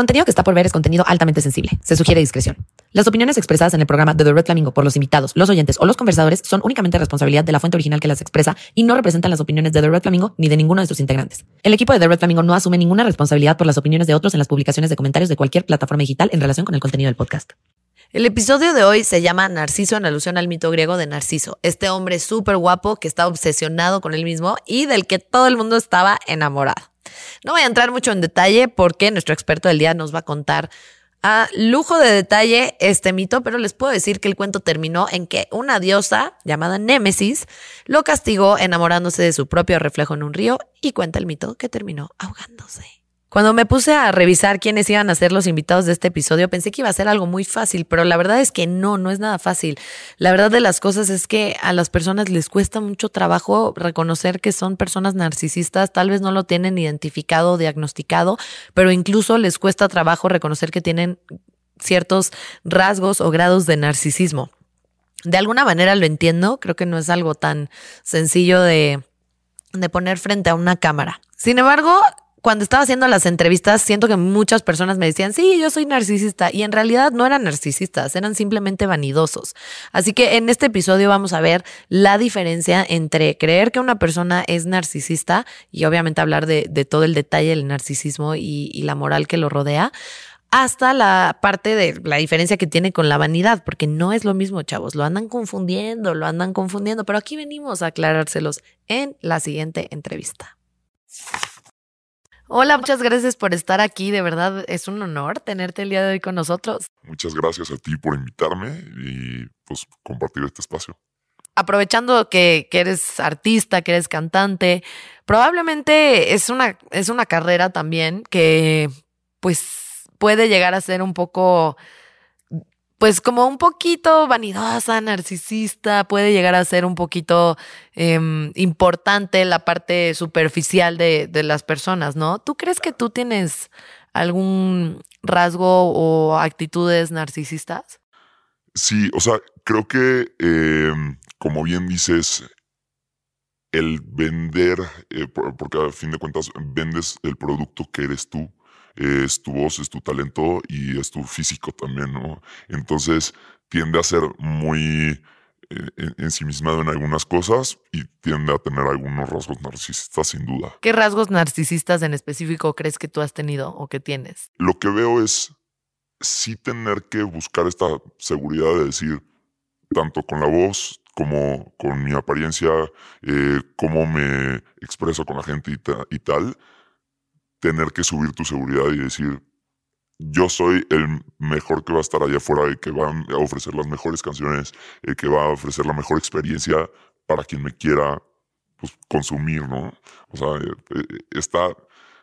contenido que está por ver es contenido altamente sensible. Se sugiere discreción. Las opiniones expresadas en el programa de The Red Flamingo por los invitados, los oyentes o los conversadores son únicamente responsabilidad de la fuente original que las expresa y no representan las opiniones de The Red Flamingo ni de ninguno de sus integrantes. El equipo de The Red Flamingo no asume ninguna responsabilidad por las opiniones de otros en las publicaciones de comentarios de cualquier plataforma digital en relación con el contenido del podcast. El episodio de hoy se llama Narciso en alusión al mito griego de Narciso, este hombre súper guapo que está obsesionado con él mismo y del que todo el mundo estaba enamorado. No voy a entrar mucho en detalle porque nuestro experto del día nos va a contar a lujo de detalle este mito, pero les puedo decir que el cuento terminó en que una diosa llamada Némesis lo castigó enamorándose de su propio reflejo en un río y cuenta el mito que terminó ahogándose. Cuando me puse a revisar quiénes iban a ser los invitados de este episodio, pensé que iba a ser algo muy fácil, pero la verdad es que no, no es nada fácil. La verdad de las cosas es que a las personas les cuesta mucho trabajo reconocer que son personas narcisistas, tal vez no lo tienen identificado o diagnosticado, pero incluso les cuesta trabajo reconocer que tienen ciertos rasgos o grados de narcisismo. De alguna manera lo entiendo, creo que no es algo tan sencillo de, de poner frente a una cámara. Sin embargo, cuando estaba haciendo las entrevistas, siento que muchas personas me decían, sí, yo soy narcisista. Y en realidad no eran narcisistas, eran simplemente vanidosos. Así que en este episodio vamos a ver la diferencia entre creer que una persona es narcisista y obviamente hablar de, todo el detalle del narcisismo y, la moral que lo rodea hasta la parte de la diferencia que tiene con la vanidad, porque no es lo mismo, chavos, lo andan confundiendo, lo andan confundiendo, pero aquí venimos a aclarárselos en la siguiente entrevista. Hola, muchas gracias por estar aquí. De verdad, es un honor tenerte el día de hoy con nosotros. Muchas gracias a ti por invitarme y pues compartir este espacio. Aprovechando que, eres artista, que eres cantante, probablemente es una, es una carrera también que pues puede llegar a ser un poco pues como un poquito vanidosa, narcisista, puede llegar a ser un poquito em, importante la parte superficial de, de, las personas, ¿no? ¿Tú crees que tú tienes algún rasgo o actitudes narcisistas? Sí, o sea, creo que, em, como bien dices, el vender, eh, porque a fin de cuentas vendes el producto que eres tú, es tu voz, es tu talento y es tu físico también, ¿no? Entonces tiende a ser muy eh, ensimismado en algunas cosas y tiende a tener algunos rasgos narcisistas sin duda. ¿Qué rasgos narcisistas en específico crees que tú has tenido o que tienes? Lo que veo es sí tener que buscar esta seguridad de decir, tanto con la voz como con mi apariencia, eh, cómo me expreso con la gente y tal, tener que subir tu seguridad y decir, yo soy el mejor que va a estar allá afuera, el que va a ofrecer las mejores canciones, el que va a ofrecer la mejor experiencia para quien me quiera pues, consumir, ¿no? O sea, eh, eh, está,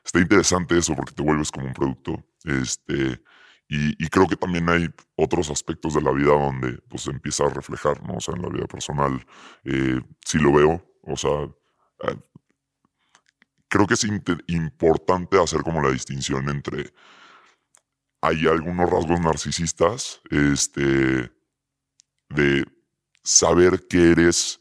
está interesante eso porque te vuelves como un producto. Este, y, creo que también hay otros aspectos de la vida donde pues empieza a reflejar, ¿no? O sea, en la vida personal eh, sí lo veo, o sea, creo que es importante hacer como la distinción entre hay algunos rasgos narcisistas, este, de saber que eres,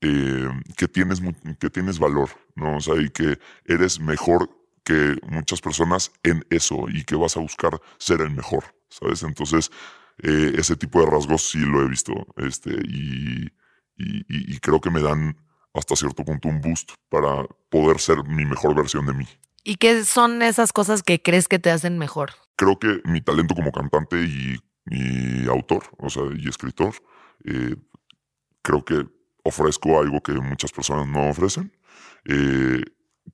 eh, que, tienes, que tienes valor, ¿no? O sea, y que eres mejor que muchas personas en eso y que vas a buscar ser el mejor, ¿sabes? Entonces, eh, ese tipo de rasgos sí lo he visto, este, y, y creo que me dan hasta cierto punto un boost para poder ser mi mejor versión de mí. ¿Y qué son esas cosas que crees que te hacen mejor? Creo que mi talento como cantante y, autor, o sea, y escritor, eh, creo que ofrezco algo que muchas personas no ofrecen. Eh,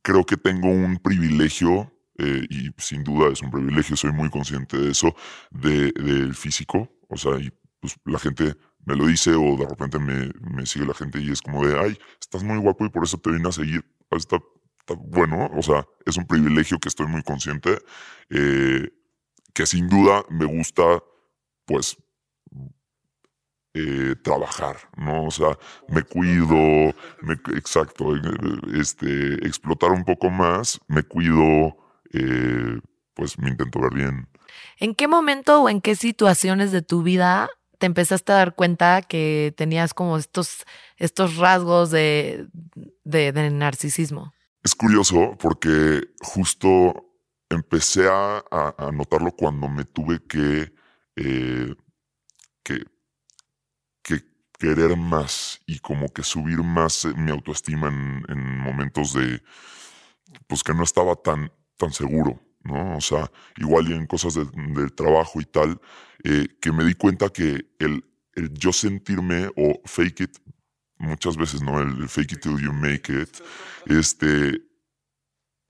creo que tengo un privilegio, eh, y sin duda es un privilegio, soy muy consciente de eso, del físico. O sea, y, pues, la gente me lo dice o de repente me, sigue la gente y es como de, ay, estás muy guapo y por eso te vine a seguir. Está, bueno, o sea, es un privilegio que estoy muy consciente, eh, que sin duda me gusta, pues, eh, trabajar, ¿no? O sea, me cuido, exacto, eh, este, explotar un poco más, me cuido, pues me intento ver bien. ¿En qué momento o en qué situaciones de tu vida te empezaste a dar cuenta que tenías como estos, estos rasgos de, de, narcisismo? Es curioso porque justo empecé a, a, notarlo cuando me tuve que, eh, que, que, querer más y como que subir más mi autoestima en, en momentos de, pues que no estaba tan, tan seguro, ¿no? O sea, igual y en cosas del trabajo y tal, eh, que me di cuenta que el, el, yo sentirme o fake it, muchas veces, ¿no? El, fake it till you make it, este,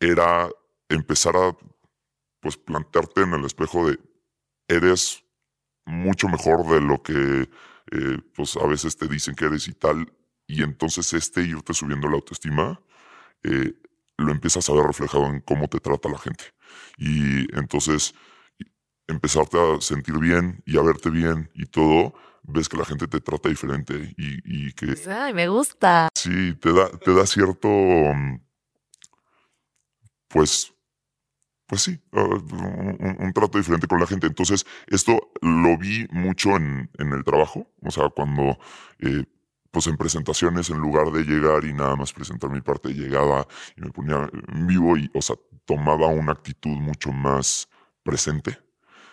era empezar a, pues, plantearte en el espejo de, eres mucho mejor de lo que, eh, pues, a veces te dicen que eres y tal, y entonces este irte subiendo la autoestima, eh, lo empiezas a ver reflejado en cómo te trata la gente. Y entonces empezarte a sentir bien y a verte bien y todo, ves que la gente te trata diferente y, que... Ay, me gusta. Sí, te da, te da cierto... Pues... Pues sí, ah, un, trato diferente con la gente. Entonces, esto lo vi mucho en, en el trabajo. O sea, cuando eh, pues en presentaciones, en lugar de llegar y nada más presentar mi parte, llegaba y me ponía en vivo y, o sea, tomaba una actitud mucho más presente.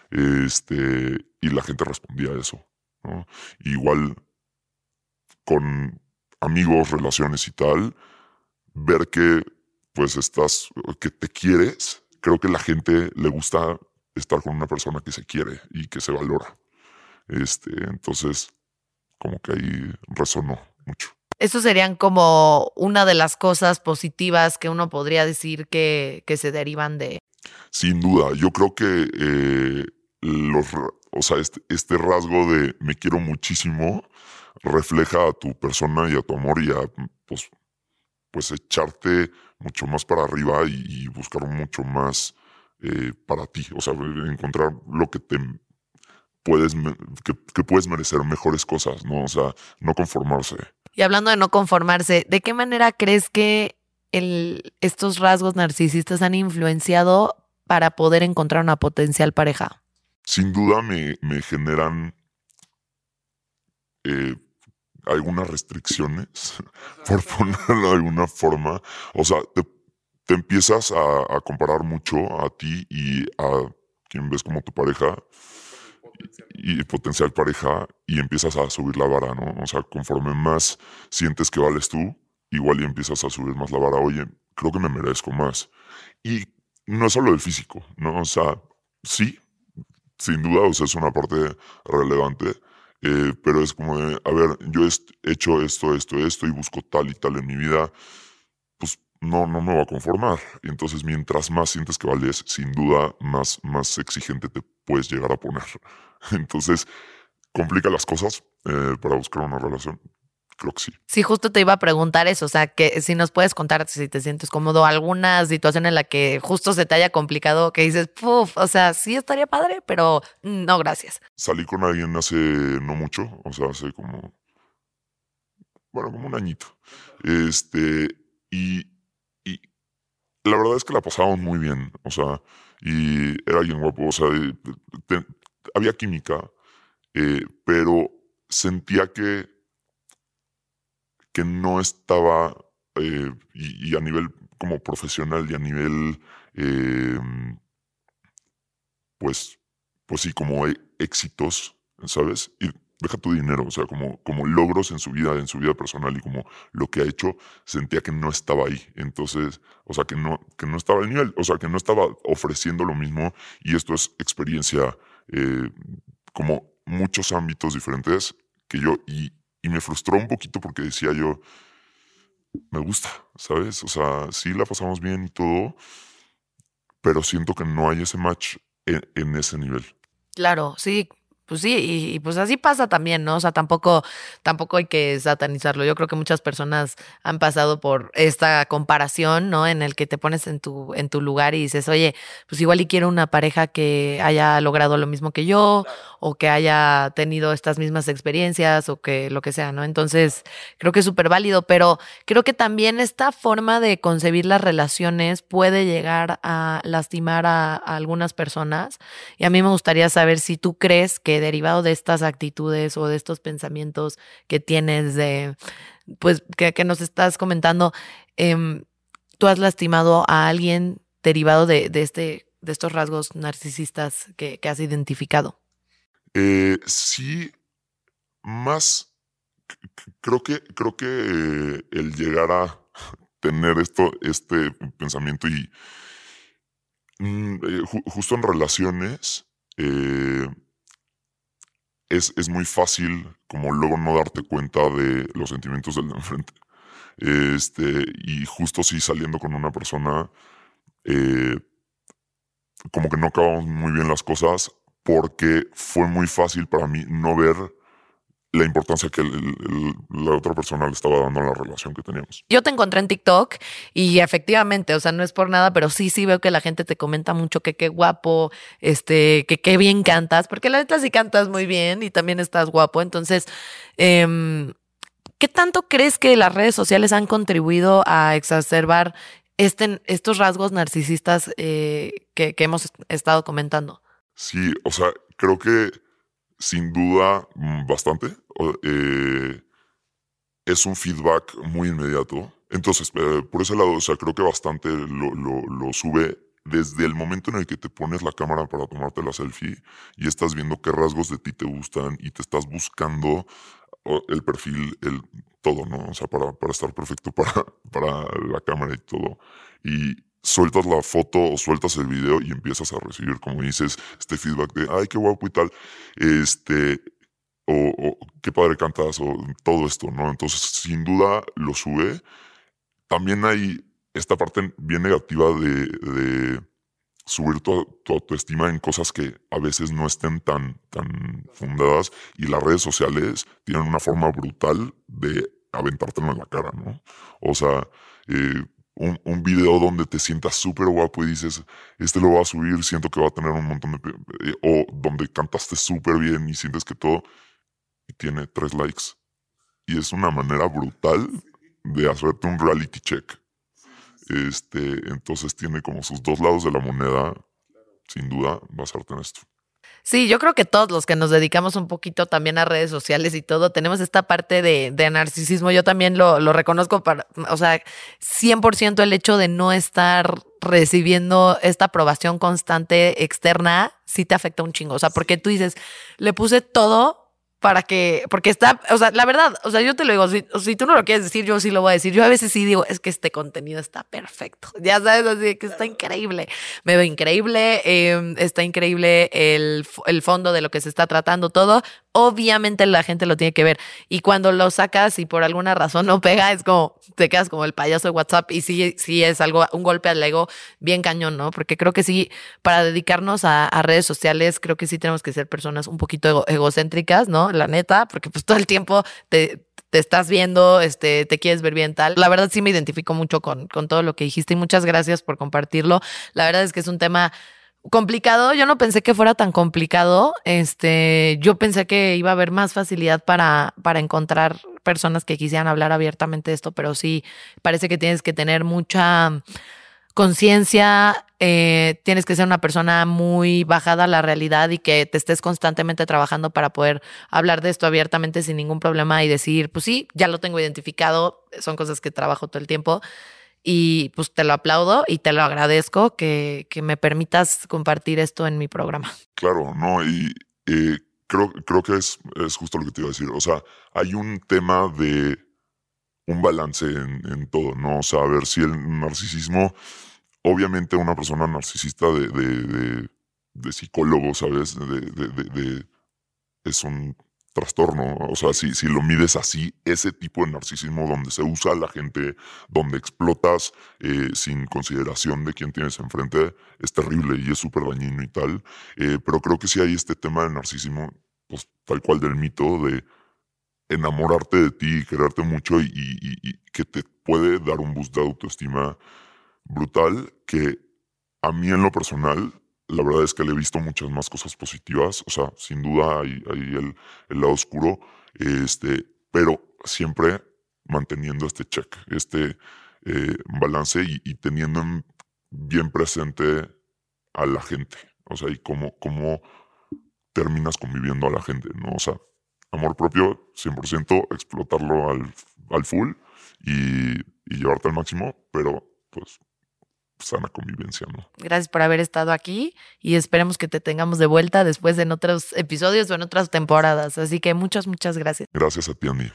Este, y la gente respondía a eso. Igual con amigos, relaciones y tal, ver que pues estás, que te quieres, creo que la gente le gusta estar con una persona que se quiere y que se valora. Este, entonces, como que ahí resonó mucho. Eso serían como una de las cosas positivas que uno podría decir que, que se derivan de. Sin duda, yo creo que eh, los, o sea, este, este, rasgo de me quiero muchísimo refleja a tu persona y a tu amor y a pues, pues echarte mucho más para arriba y, buscar mucho más eh, para ti. O sea, encontrar lo que te puedes, que, puedes merecer mejores cosas, ¿no? O sea, no conformarse. Y hablando de no conformarse, ¿de qué manera crees que estos rasgos narcisistas han influenciado para poder encontrar una potencial pareja? Sin duda me, generan eh, algunas restricciones, por ponerlo de alguna forma. O sea, te, te empiezas a, a, comparar mucho a ti y a quien ves como tu pareja y potencial pareja y empiezas a subir la vara, ¿no? O sea, conforme más sientes que vales tú, igual y empiezas a subir más la vara, oye, creo que me merezco más. Y no es solo el físico, ¿no? O sea, sí, sin duda, o sea, es una parte relevante, eh, pero es como de, a ver, yo he hecho esto, esto, esto y busco tal y tal en mi vida, no, no me va a conformar. Y entonces, mientras más sientes que vales, sin duda, más, más exigente te puedes llegar a poner. Entonces, complica las cosas eh, para buscar una relación. Creo que sí. Sí, justo te iba a preguntar eso, o sea, que si nos puedes contar si te sientes cómodo, alguna situación en la que justo se te haya complicado, que dices, puf, o sea, sí estaría padre, pero no, gracias. Salí con alguien hace no mucho, o sea, hace como, bueno, como un añito. Este, y la verdad es que la pasamos muy bien, o sea, y era alguien guapo, o sea, había química, eh, pero sentía que, que no estaba, eh, y, a nivel como profesional y a nivel, eh, pues, pues sí, como éxitos, ¿sabes? Deja tu dinero, o sea, como, como logros en su vida, en su vida personal y como lo que ha hecho, sentía que no estaba ahí. Entonces, o sea, que no, que no estaba al nivel, o sea, que no estaba ofreciendo lo mismo y esto es experiencia eh, como muchos ámbitos diferentes que yo, y, y me frustró un poquito porque decía yo, me gusta, ¿sabes? O sea, sí la pasamos bien y todo, pero siento que no hay ese match en, en ese nivel. Claro, sí, pues sí, y, pues así pasa también, ¿no? O sea, tampoco, tampoco hay que satanizarlo. Yo creo que muchas personas han pasado por esta comparación, ¿no? En el que te pones en tu, en tu lugar y dices, oye, pues igual y quiero una pareja que haya logrado lo mismo que yo, o que haya tenido estas mismas experiencias, o que lo que sea, ¿no? Entonces, creo que es súper válido, pero creo que también esta forma de concebir las relaciones puede llegar a lastimar a algunas personas. Y a mí me gustaría saber si tú crees que derivado de estas actitudes o de estos pensamientos que tienes de, pues, que, nos estás comentando, em, tú has lastimado a alguien derivado de, este de estos rasgos narcisistas que, que has identificado? Eh, sí, más creo que, creo que el llegar a tener esto, este pensamiento y mm, eh, justo en relaciones, eh, es, es, muy fácil como luego no darte cuenta de los sentimientos del de enfrente. Este, y justo sí saliendo con una persona, como que no acabamos muy bien las cosas porque fue muy fácil para mí no ver la importancia que la otra persona le estaba dando a la relación que teníamos. Yo te encontré en TikTok y efectivamente, o sea, no es por nada, pero sí, sí veo que la gente te comenta mucho que qué guapo, este, que qué bien cantas, porque la neta sí cantas muy bien y también estás guapo. Entonces, em, ¿qué tanto crees que las redes sociales han contribuido a exacerbar este, estos rasgos narcisistas eh, que, que hemos estado comentando? Sí, o sea, creo que sin duda mm, bastante. Eh, es un feedback muy inmediato. Entonces, eh, por ese lado, o sea, creo que bastante lo, lo, sube desde el momento en el que te pones la cámara para tomarte la selfie y estás viendo qué rasgos de ti te gustan y te estás buscando el perfil, el todo, ¿no? O sea, para, para estar perfecto para, para la cámara y todo. Y sueltas la foto o sueltas el video y empiezas a recibir, como dices, este feedback de, ay, qué guapo y tal, este, o, qué padre cantas, o todo esto, ¿no? Entonces, sin duda lo sube. También hay esta parte bien negativa de, subir tu, tu, autoestima en cosas que a veces no estén tan, tan fundadas y las redes sociales tienen una forma brutal de aventártelo en la cara, ¿no? O sea, eh, un, un, video donde te sientas súper guapo y dices, este lo va a subir, siento que va a tener un montón de... Eh, o donde cantaste súper bien y sientes que todo... Tiene tres likes. Y es una manera brutal de hacerte un reality check. Este, entonces tiene como sus dos lados de la moneda, sin duda, basarte en esto. Sí, yo creo que todos los que nos dedicamos un poquito también a redes sociales y todo, tenemos esta parte de, narcisismo. Yo también lo, lo, reconozco, para, o sea, 100% el hecho de no estar recibiendo esta aprobación constante externa, sí te afecta un chingo. O sea, porque tú dices, le puse todo para que, porque está, o sea, la verdad, o sea, yo te lo digo, si, si, tú no lo quieres decir, yo sí lo voy a decir. Yo a veces sí digo, es que este contenido está perfecto. Ya sabes, así que está increíble. Me veo increíble, em, está increíble el, el fondo de lo que se está tratando, todo obviamente la gente lo tiene que ver. Y cuando lo sacas y por alguna razón no pega, es como, te quedas como el payaso de WhatsApp y sí, sí es algo, un golpe al ego bien cañón, ¿no? Porque creo que sí, para dedicarnos a, redes sociales, creo que sí tenemos que ser personas un poquito egocéntricas, ¿no? La neta, porque pues todo el tiempo te, te estás viendo, este, te quieres ver bien tal. La verdad sí me identifico mucho con, con todo lo que dijiste y muchas gracias por compartirlo. La verdad es que es un tema complicado. Yo no pensé que fuera tan complicado. Este, yo pensé que iba a haber más facilidad para, para encontrar personas que quisieran hablar abiertamente de esto, pero sí parece que tienes que tener mucha conciencia, eh, tienes que ser una persona muy bajada a la realidad y que te estés constantemente trabajando para poder hablar de esto abiertamente sin ningún problema y decir, pues sí, ya lo tengo identificado, son cosas que trabajo todo el tiempo y pues te lo aplaudo y te lo agradezco que, que me permitas compartir esto en mi programa. Claro, no, y eh, creo, creo que es, es, justo lo que te iba a decir. O sea, hay un tema de un balance en, en todo, ¿no? O sea, a ver si el narcisismo, obviamente una persona narcisista de, de, de, de psicólogo, ¿sabes? De, de, es un trastorno. O sea, si, si lo mides así, ese tipo de narcisismo donde se usa a la gente, donde explotas eh, sin consideración de quién tienes enfrente, es terrible y es súper dañino y tal. Eh, pero creo que sí hay este tema del narcisismo, pues tal cual del mito de enamorarte de ti y quererte mucho y, y que te puede dar un boost de autoestima brutal que a mí en lo personal la verdad es que le he visto muchas más cosas positivas, o sea, sin duda hay, el, lado oscuro, este, pero siempre manteniendo este check, este eh, balance y, teniendo bien presente a la gente, o sea, y cómo, cómo terminas conviviendo a la gente, ¿no? O sea, amor propio, 100%, explotarlo al, al full y, y llevarte al máximo, pero pues sana convivencia, ¿no? Gracias por haber estado aquí y esperemos que te tengamos de vuelta después en otros episodios o en otras temporadas. Así que muchas, muchas gracias. Gracias a ti, Andy.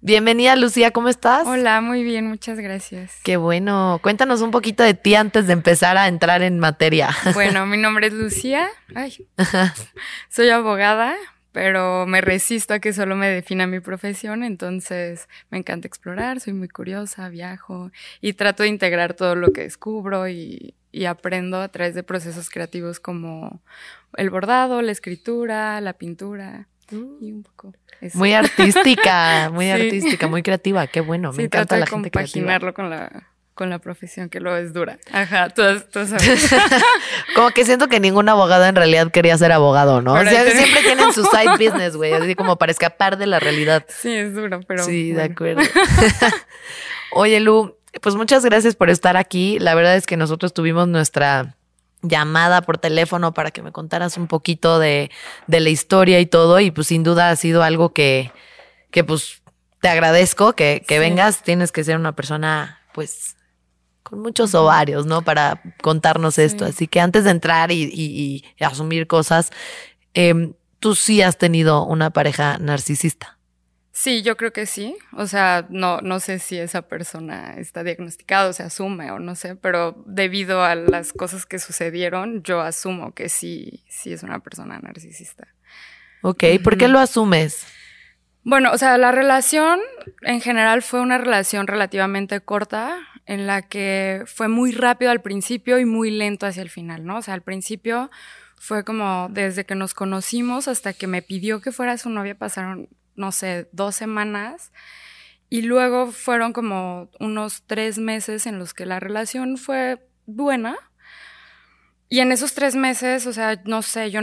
Bienvenida, Lucía, ¿cómo estás? Hola, muy bien, muchas gracias. Qué bueno. Cuéntanos un poquito de ti antes de empezar a entrar en materia. Bueno, mi nombre es Lucía. Ay, soy abogada, pero me resisto a que solo me defina mi profesión, entonces me encanta explorar, soy muy curiosa, viajo y trato de integrar todo lo que descubro y, aprendo a través de procesos creativos como el bordado, la escritura, la pintura mm. y un poco. Muy artística, muy artística, muy creativa, qué bueno, me encanta la gente compaginarlo con la con la profesión, que lo es dura. Ajá, tú, sabes. como que siento que ningún abogado en realidad quería ser abogado, ¿no? o sea, siempre tienen su side business, güey, así como para escapar de la realidad. Sí, es duro, pero. Sí, de acuerdo. Oye, Lu, pues muchas gracias por estar aquí. La verdad es que nosotros tuvimos nuestra llamada por teléfono para que me contaras un poquito de, de la historia y todo, y pues sin duda ha sido algo que, que pues te agradezco que, que vengas. Tienes que ser una persona, pues, con muchos ovarios, ¿no? Para contarnos esto. Así que antes de entrar y, asumir cosas, em, tú sí has tenido una pareja narcisista. Sí, yo creo que sí. O sea, no, no sé si esa persona está diagnosticada o se asume o no sé, pero debido a las cosas que sucedieron, yo asumo que sí, sí es una persona narcisista. Ok, ¿por qué lo asumes? Bueno, o sea, la relación en general fue una relación relativamente corta en la que fue muy rápido al principio y muy lento hacia el final, ¿no? O sea, al principio fue como desde que nos conocimos hasta que me pidió que fuera su novia pasaron, no sé, dos semanas. Y luego fueron como unos tres meses en los que la relación fue buena. Y en esos tres meses, o sea, no sé, yo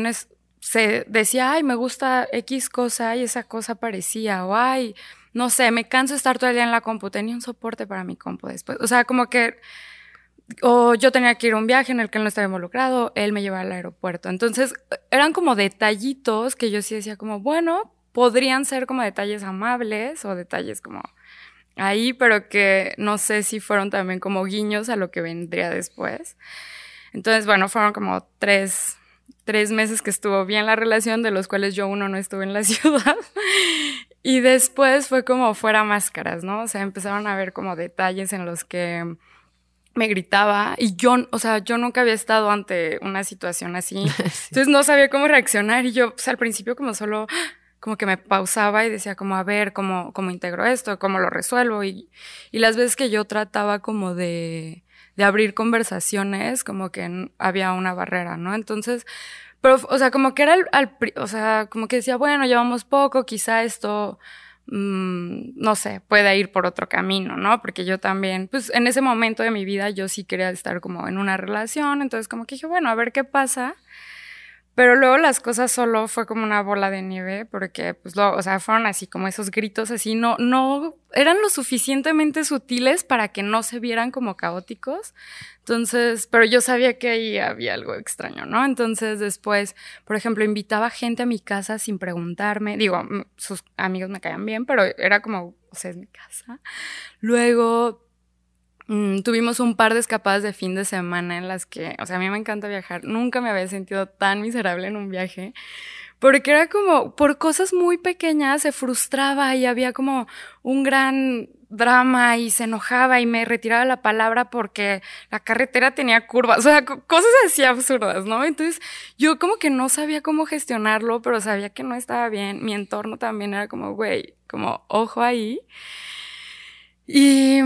se decía, ay, me gusta X cosa y esa cosa aparecía, o ay, no sé, me canso de estar todo el día en la compu, tenía un soporte para mi compu después. O sea, como que, o yo tenía que ir a un viaje en el que él no estaba involucrado, él me llevaba al aeropuerto. Entonces, eran como detallitos que yo sí decía como, bueno, podrían ser como detalles amables o detalles como ahí, pero que no sé si fueron también como guiños a lo que vendría después. Entonces, bueno, fueron como tres, tres meses que estuvo bien la relación, de los cuales yo uno no estuve en la ciudad. Y después fue como fuera máscaras, ¿no? O sea, empezaron a ver como detalles en los que me gritaba y yo, o sea, yo nunca había estado ante una situación así. Entonces no sabía cómo reaccionar y yo, pues al principio como solo como que me pausaba y decía como a ver cómo, cómo integro esto, cómo lo resuelvo y, y las veces que yo trataba como de, de abrir conversaciones, como que había una barrera, ¿no? Entonces, pero, o sea, como que era al, o sea, como que decía, bueno, llevamos poco, quizá esto, mmm, no sé, pueda ir por otro camino, ¿no? Porque yo también, pues en ese momento de mi vida yo sí quería estar como en una relación, entonces como que dije, bueno, a ver qué pasa. Pero luego las cosas solo fue como una bola de nieve, porque, pues, lo, o sea, fueron así como esos gritos así, no, no, eran lo suficientemente sutiles para que no se vieran como caóticos. Entonces, pero yo sabía que ahí había algo extraño, ¿no? Entonces, después, por ejemplo, invitaba gente a mi casa sin preguntarme. Digo, sus amigos me caían bien, pero era como, o sea, es mi casa. Luego, Mm, tuvimos un par de escapadas de fin de semana en las que, o sea, a mí me encanta viajar. Nunca me había sentido tan miserable en un viaje. Porque era como, por cosas muy pequeñas se frustraba y había como un gran drama y se enojaba y me retiraba la palabra porque la carretera tenía curvas, o sea, cosas así absurdas, ¿no? Entonces yo como que no sabía cómo gestionarlo, pero sabía que no estaba bien. Mi entorno también era como, güey, como ojo ahí. Y,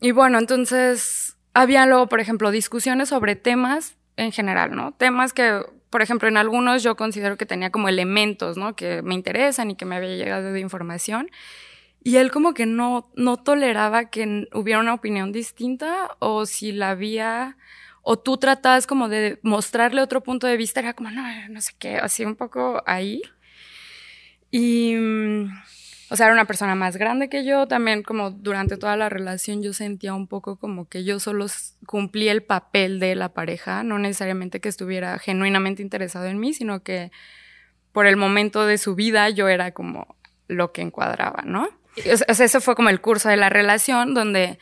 y bueno, entonces había luego, por ejemplo, discusiones sobre temas en general, ¿no? Temas que, por ejemplo, en algunos yo considero que tenía como elementos, ¿no? Que me interesan y que me había llegado de información. Y él como que no, no toleraba que hubiera una opinión distinta o si la había, o tú tratabas como de mostrarle otro punto de vista, era como, no, no sé qué, así un poco ahí. Y, o sea, era una persona más grande que yo, también como durante toda la relación yo sentía un poco como que yo solo cumplía el papel de la pareja, no necesariamente que estuviera genuinamente interesado en mí, sino que por el momento de su vida yo era como lo que encuadraba, ¿no? O sea, eso fue como el curso de la relación donde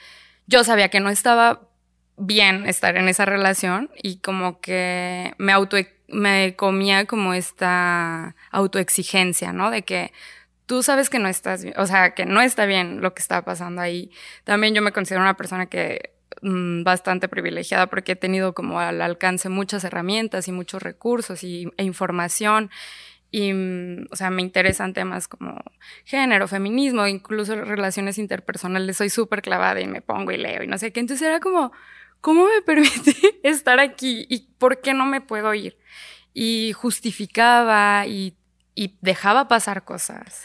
yo sabía que no estaba bien estar en esa relación y como que me auto me comía como esta autoexigencia, ¿no? De que tú sabes que no estás o sea, que no está bien lo que está pasando ahí. También yo me considero una persona que mm, bastante privilegiada porque he tenido como al alcance muchas herramientas y muchos recursos y, e información y, mm, o sea, me interesan temas como género, feminismo, incluso relaciones interpersonales. Soy súper clavada y me pongo y leo y no sé qué. Entonces era como, ¿cómo me permite estar aquí y por qué no me puedo ir? Y justificaba y, y dejaba pasar cosas.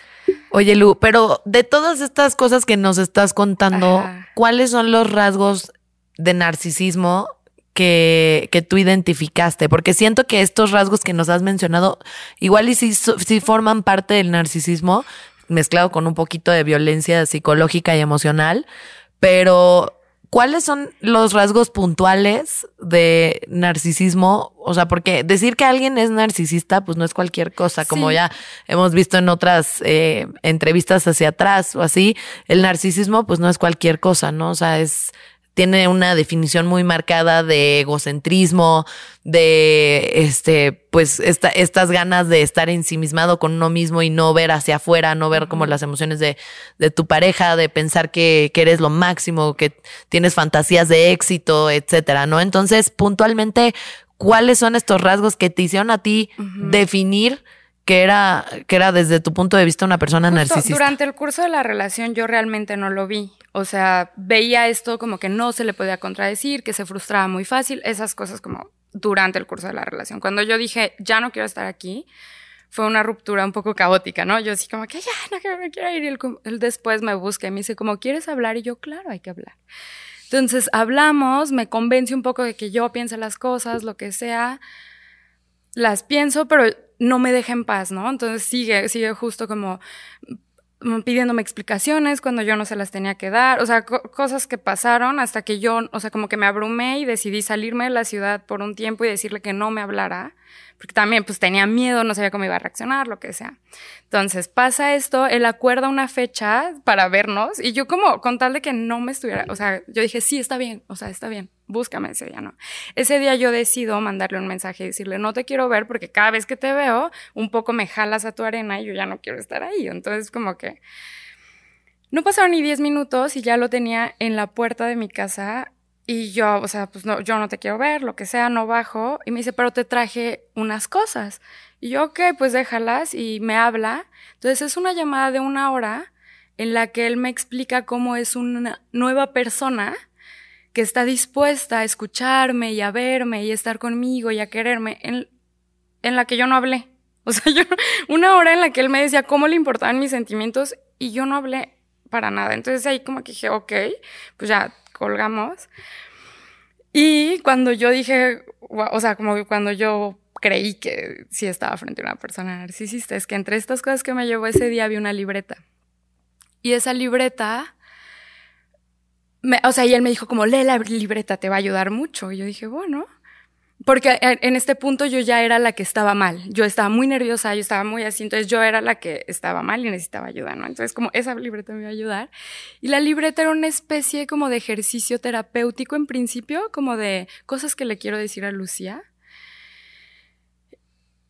Oye, Lu, pero de todas estas cosas que nos estás contando, ¿cuáles son los rasgos de narcisismo que, que, tú identificaste? Porque siento que estos rasgos que nos has mencionado, igual y si forman parte del narcisismo, mezclado con un poquito de violencia psicológica y emocional, pero ¿Cuáles son los rasgos puntuales de narcisismo? O sea, porque decir que alguien es narcisista, pues no es cualquier cosa, como ya hemos visto en otras eh, entrevistas hacia atrás o así. El narcisismo, pues no es cualquier cosa, ¿no? O sea, es tiene una definición muy marcada de egocentrismo, de este, pues, esta, estas ganas de estar ensimismado con uno mismo y no ver hacia afuera, no ver como las emociones de, de tu pareja, de pensar que, que, eres lo máximo, que tienes fantasías de éxito, etcétera, ¿no? Entonces, puntualmente, ¿cuáles son estos rasgos que te hicieron a ti definir? que era, que era desde tu punto de vista una persona narcisista. Durante el curso de la relación yo realmente no lo vi. O sea, veía esto como que no se le podía contradecir, que se frustraba muy fácil, esas cosas como durante el curso de la relación. Cuando yo dije, ya no quiero estar aquí, fue una ruptura un poco caótica, ¿no? Yo así como que ya no quiero, ir. Y él, después me busca y me dice, como, ¿quieres hablar? Y yo, claro, hay que hablar. Entonces hablamos, me convence un poco de que yo piense las cosas, lo que sea. Las pienso, pero no me deja en paz, ¿no? Entonces sigue, sigue justo como pidiéndome explicaciones cuando yo no se las tenía que dar, o sea, cosas que pasaron hasta que yo, o sea, como que me abrumé y decidí salirme de la ciudad por un tiempo y decirle que no me hablara porque también pues tenía miedo, no sabía cómo iba a reaccionar, lo que sea. Entonces pasa esto, él acuerda una fecha para vernos y yo como con tal de que no me estuviera, o sea, yo dije, sí, está bien, o sea, está bien, búscame ese día, ¿no? Ese día yo decido mandarle un mensaje y decirle, no te quiero ver porque cada vez que te veo, un poco me jalas a tu arena y yo ya no quiero estar ahí. Entonces como que... No pasaron ni 10 minutos y ya lo tenía en la puerta de mi casa y yo, o sea, pues no, yo no te quiero ver, lo que sea, no bajo. Y me dice, pero te traje unas cosas. Y yo, ok, pues déjalas. Y me habla. Entonces es una llamada de una hora en la que él me explica cómo es una nueva persona que está dispuesta a escucharme y a verme y a estar conmigo y a quererme, en, en la que yo no hablé. O sea, yo, una hora en la que él me decía cómo le importaban mis sentimientos y yo no hablé para nada. Entonces ahí como que dije, ok, pues ya colgamos. Y cuando yo dije, o sea, como cuando yo creí que sí estaba frente a una persona narcisista, es que entre estas cosas que me llevó ese día había una libreta. Y esa libreta, o sea, y él me dijo como, lee la libreta, te va a ayudar mucho. Y yo dije, bueno. Porque en este punto yo ya era la que estaba mal. Yo estaba muy nerviosa, yo estaba muy así, entonces yo era la que estaba mal y necesitaba ayuda, ¿no? Entonces como esa libreta me iba a ayudar. Y la libreta era una especie como de ejercicio terapéutico en principio, como de cosas que le quiero decir a Lucía.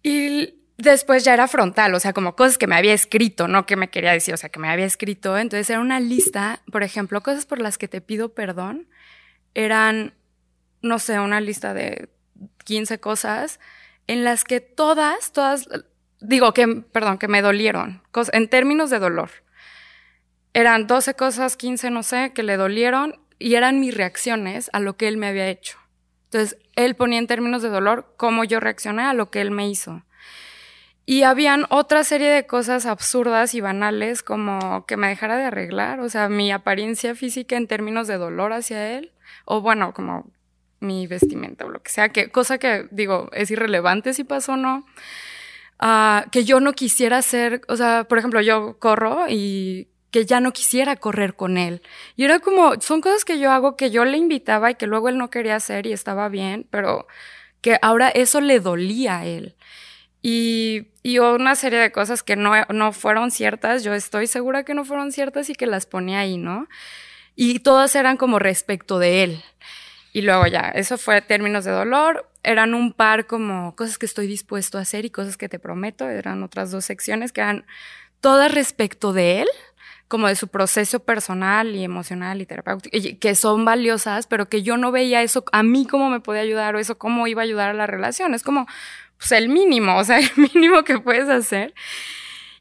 Y después ya era frontal, o sea, como cosas que me había escrito, no que me quería decir, o sea, que me había escrito. Entonces era una lista, por ejemplo, cosas por las que te pido perdón. Eran, no sé, una lista de 15 cosas en las que todas, todas, digo que, perdón, que me dolieron, en términos de dolor. Eran 12 cosas, 15, no sé, que le dolieron y eran mis reacciones a lo que él me había hecho. Entonces, él ponía en términos de dolor cómo yo reaccioné a lo que él me hizo. Y habían otra serie de cosas absurdas y banales como que me dejara de arreglar, o sea, mi apariencia física en términos de dolor hacia él, o bueno, como mi vestimenta o lo que sea, que cosa que digo, es irrelevante si pasó o no. Ah, que yo no quisiera hacer, o sea, por ejemplo, yo corro y que ya no quisiera correr con él. Y era como, son cosas que yo hago que yo le invitaba y que luego él no quería hacer y estaba bien, pero que ahora eso le dolía a él. Y, y una serie de cosas que no, no fueron ciertas, yo estoy segura que no fueron ciertas y que las ponía ahí, ¿no? Y todas eran como respecto de él. Y luego ya, eso fue términos de dolor. Eran un par como cosas que estoy dispuesto a hacer y cosas que te prometo. Eran otras dos secciones que eran todas respecto de él, como de su proceso personal y emocional y terapéutico, que son valiosas, pero que yo no veía eso a mí cómo me podía ayudar o eso cómo iba a ayudar a la relación. Es como pues, el mínimo, o sea, el mínimo que puedes hacer.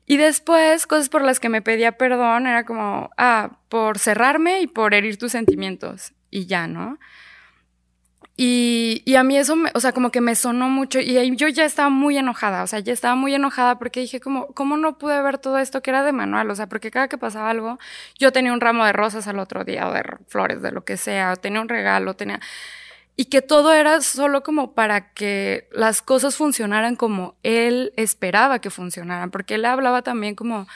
Y después, cosas por las que me pedía perdón era como, ah, por cerrarme y por herir tus sentimientos. Y ya, ¿no? Y, y, a mí eso, me, o sea, como que me sonó mucho y yo ya estaba muy enojada, o sea, ya estaba muy enojada porque dije, como, ¿cómo no pude ver todo esto que era de manual? O sea, porque cada que pasaba algo, yo tenía un ramo de rosas al otro día o de flores, de lo que sea, o tenía un regalo, tenía... Y que todo era solo como para que las cosas funcionaran como él esperaba que funcionaran, porque él hablaba también como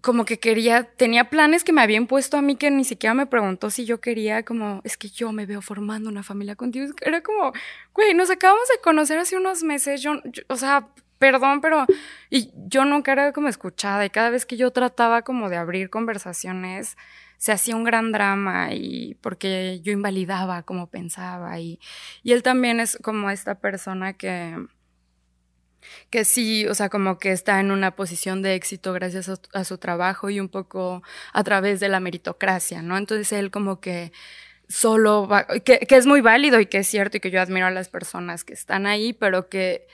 como que quería, tenía planes que me había impuesto a mí que ni siquiera me preguntó si yo quería, como, es que yo me veo formando una familia contigo. Era como, güey, nos acabamos de conocer hace unos meses, yo, o sea, perdón, pero, y yo nunca era como escuchada y cada vez que yo trataba como de abrir conversaciones, se hacía un gran drama y porque yo invalidaba como pensaba y, y él también es como esta persona que que sí, o sea, como que está en una posición de éxito gracias a, su trabajo y un poco a través de la meritocracia, ¿no? Entonces él como que solo va, que, que, es muy válido y que es cierto y que yo admiro a las personas que están ahí, pero que,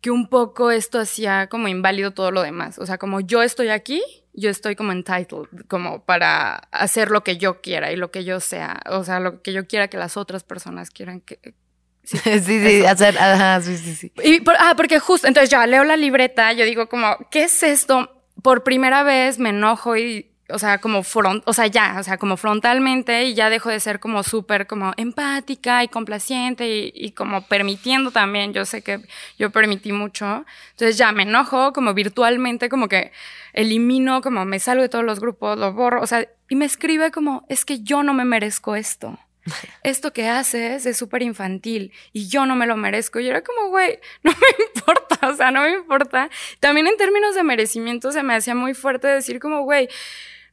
que un poco esto hacía como inválido todo lo demás. O sea, como yo estoy aquí, yo estoy como entitled, como para hacer lo que yo quiera y lo que yo sea, o sea, lo que yo quiera que las otras personas quieran que, Sí, sí, hacer, ajá, sí, sí, sí. Y ah, porque justo, entonces ya leo la libreta, yo digo como, ¿qué es esto? Por primera vez me enojo y, o sea, como front, o sea, ya, o sea, como frontalmente y ya dejo de ser como súper como empática y complaciente y, y, como permitiendo también, yo sé que yo permití mucho, entonces ya me enojo como virtualmente, como que elimino, como me salgo de todos los grupos, lo borro, o sea, y me escribe como, es que yo no me merezco esto esto que haces es súper infantil y yo no me lo merezco. Y era como, güey, no me importa, o sea, no me importa. También en términos de merecimiento se me hacía muy fuerte decir como, güey,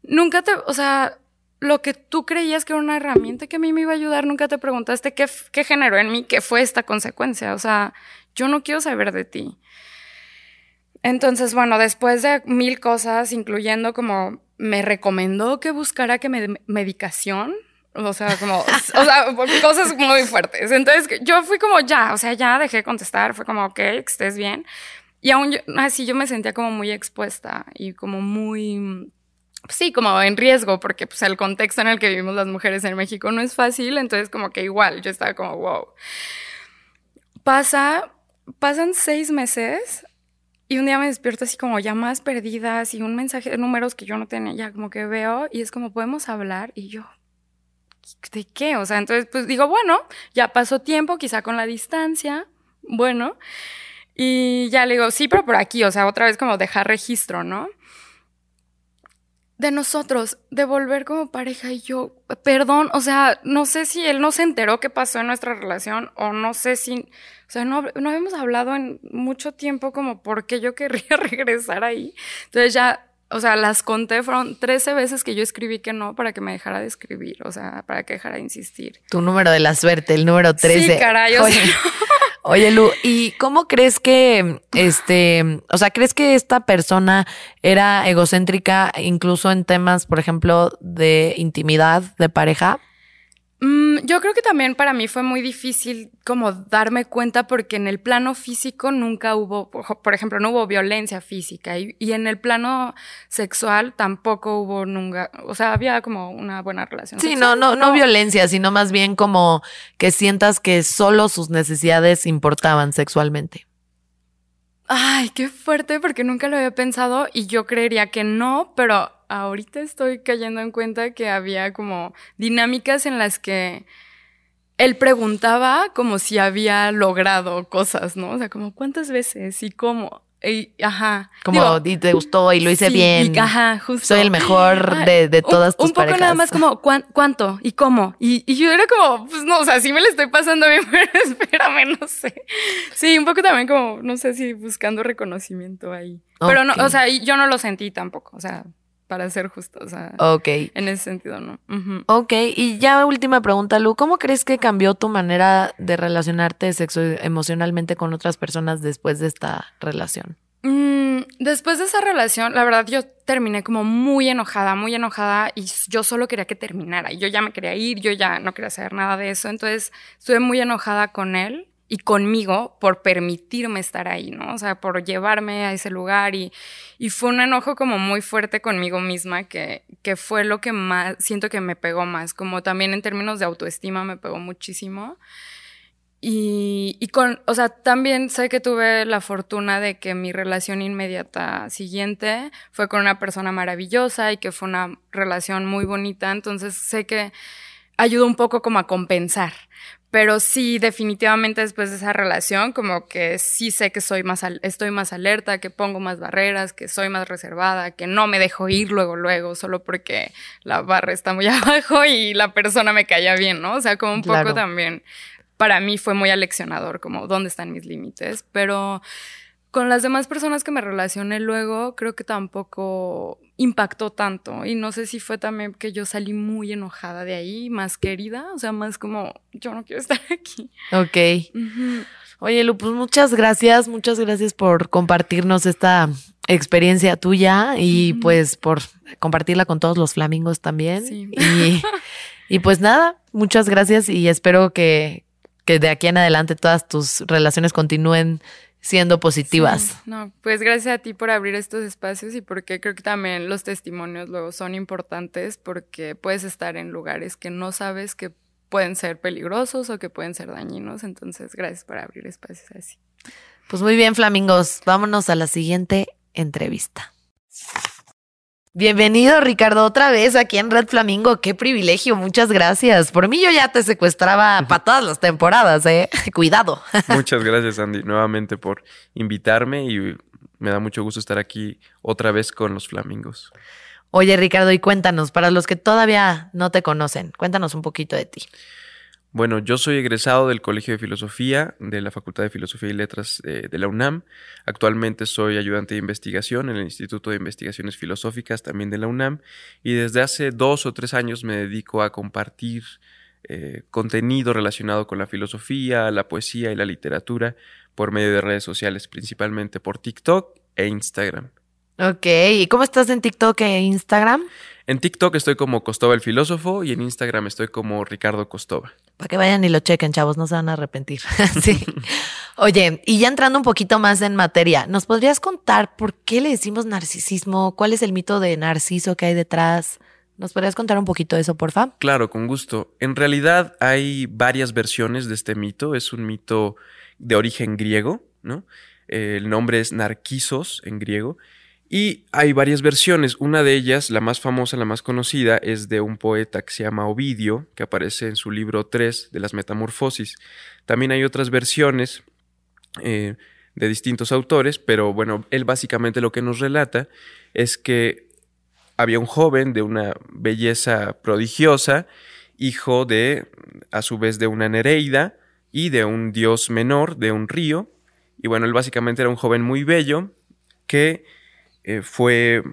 nunca te, o sea, lo que tú creías que era una herramienta que a mí me iba a ayudar, nunca te preguntaste qué, qué generó en mí, qué fue esta consecuencia. O sea, yo no quiero saber de ti. Entonces, bueno, después de mil cosas, incluyendo como me recomendó que buscara que me medicación, o sea, como, o sea, cosas muy fuertes. Entonces yo fui como ya, o sea, ya dejé de contestar, fue como, ok, que estés bien. Y aún así yo me sentía como muy expuesta y como muy, sí, como en riesgo, porque pues el contexto en el que vivimos las mujeres en México no es fácil, entonces como que igual, yo estaba como, wow. Pasa, pasan seis meses y un día me despierto así como llamadas perdidas y un mensaje de números que yo no tenía, ya como que veo y es como, podemos hablar y yo, ¿de qué? O sea, entonces, pues digo, bueno, ya pasó tiempo, quizá con la distancia, bueno, y ya le digo, sí, pero por aquí, o sea, otra vez como dejar registro, ¿no? De nosotros, de volver como pareja y yo, perdón, o sea, no sé si él no se enteró qué pasó en nuestra relación o no sé si, o sea, no, no habíamos hablado en mucho tiempo como por qué yo querría regresar ahí. Entonces ya o sea, las conté, fueron 13 veces que yo escribí que no para que me dejara de escribir, o sea, para que dejara de insistir. Tu número de la suerte, el número 13. Sí, caray. Oye, oye, Lu, ¿y cómo crees que, este, o sea, crees que esta persona era egocéntrica incluso en temas, por ejemplo, de intimidad de pareja? Mm, yo creo que también para mí fue muy difícil como darme cuenta porque en el plano físico nunca hubo, por ejemplo, no hubo violencia física y, en el plano sexual tampoco hubo nunca, o sea, había como una buena relación. Sí, no, no, no, violencia, sino más bien como que sientas que solo sus necesidades importaban sexualmente. Ay, qué fuerte porque nunca lo había pensado y yo creería que no, pero ahorita estoy cayendo en cuenta que había como dinámicas en las que él preguntaba como si había logrado cosas, ¿no? O sea, como cuántas veces y cómo. Y, ajá. Como te gustó y lo hice bien. Y, ajá, justo. Soy el mejor de, de todas tus Un poco nada más como cuánto y cómo. Y, y, yo era como, pues no, o sea, sí me lo estoy pasando bien, pero espérame, no sé. Sí, un poco también como, no sé si buscando reconocimiento ahí. Pero no, o sea, yo no lo sentí tampoco. O sea, para ser justo, o sea, Ok. en ese sentido, ¿no? Ok, y ya última pregunta, Lu, ¿cómo crees que cambió tu manera de relacionarte sexo emocionalmente con otras personas después de esta relación? Mm, después de esa relación, la verdad, yo terminé como muy enojada, muy enojada y yo solo quería que terminara. Y yo ya me quería ir, yo ya no quería saber nada de eso. Entonces, estuve muy enojada con él y conmigo por permitirme estar ahí, ¿no? O sea, por llevarme a ese lugar y, y fue un enojo como muy fuerte conmigo misma que, que fue lo que más, siento que me pegó más, como también en términos de autoestima me pegó muchísimo. Y, y con, o sea, también sé que tuve la fortuna de que mi relación inmediata siguiente fue con una persona maravillosa y que fue una relación muy bonita, entonces sé que ayudó un poco como a compensar. Pero sí, definitivamente después de esa relación, como que sí sé que soy más, estoy más alerta, que pongo más barreras, que soy más reservada, que no me dejo ir luego, luego, solo porque la barra está muy abajo y la persona me caía bien, ¿no? O sea, como un Claro. poco también para mí fue muy aleccionador, como dónde están mis límites, pero con las demás personas que me relacioné luego, creo que tampoco impactó tanto. Y no sé si fue también que yo salí muy enojada de ahí, más querida, o sea, más como, yo no quiero estar aquí. Ok. Oye, Lu, pues muchas gracias, muchas gracias por compartirnos esta experiencia tuya y pues por compartirla con todos los flamingos también. Sí. Y, y pues nada, muchas gracias y espero que, que de aquí en adelante todas tus relaciones continúen siendo positivas. Sí, no, pues gracias a ti por abrir estos espacios y porque creo que también los testimonios luego son importantes porque puedes estar en lugares que no sabes que pueden ser peligrosos o que pueden ser dañinos. Entonces, gracias por abrir espacios así. Pues muy bien, flamingos, vámonos a la siguiente entrevista. Bienvenido, Ricardo, otra vez aquí en Red Flamingo. Qué privilegio, muchas gracias. Por mí yo ya te secuestraba para todas las temporadas, ¿eh? Cuidado. Muchas gracias, Andy, nuevamente por invitarme y me da mucho gusto estar aquí otra vez con los flamingos. Oye, Ricardo, y cuéntanos, para los que todavía no te conocen, cuéntanos un poquito de ti. Bueno, yo soy egresado del Colegio de Filosofía de la Facultad de Filosofía y Letras eh, de la UNAM. Actualmente soy ayudante de investigación en el Instituto de Investigaciones Filosóficas también de la UNAM y desde hace dos o tres años me dedico a compartir eh, contenido relacionado con la filosofía, la poesía y la literatura por medio de redes sociales, principalmente por TikTok e Instagram. Ok, ¿y cómo estás en TikTok e Instagram? En TikTok estoy como Costova el filósofo y en Instagram estoy como Ricardo Costova. Para que vayan y lo chequen, chavos, no se van a arrepentir. sí. Oye, y ya entrando un poquito más en materia, ¿nos podrías contar por qué le decimos narcisismo? ¿Cuál es el mito de narciso que hay detrás? ¿Nos podrías contar un poquito de eso, porfa? Claro, con gusto. En realidad hay varias versiones de este mito. Es un mito de origen griego, ¿no? El nombre es Narquisos en griego. Y hay varias versiones. Una de ellas, la más famosa, la más conocida, es de un poeta que se llama Ovidio, que aparece en su libro 3 de las Metamorfosis. También hay otras versiones eh, de distintos autores, pero bueno, él básicamente lo que nos relata es que había un joven de una belleza prodigiosa, hijo de, a su vez, de una Nereida y de un dios menor, de un río. Y bueno, él básicamente era un joven muy bello que eh, fue,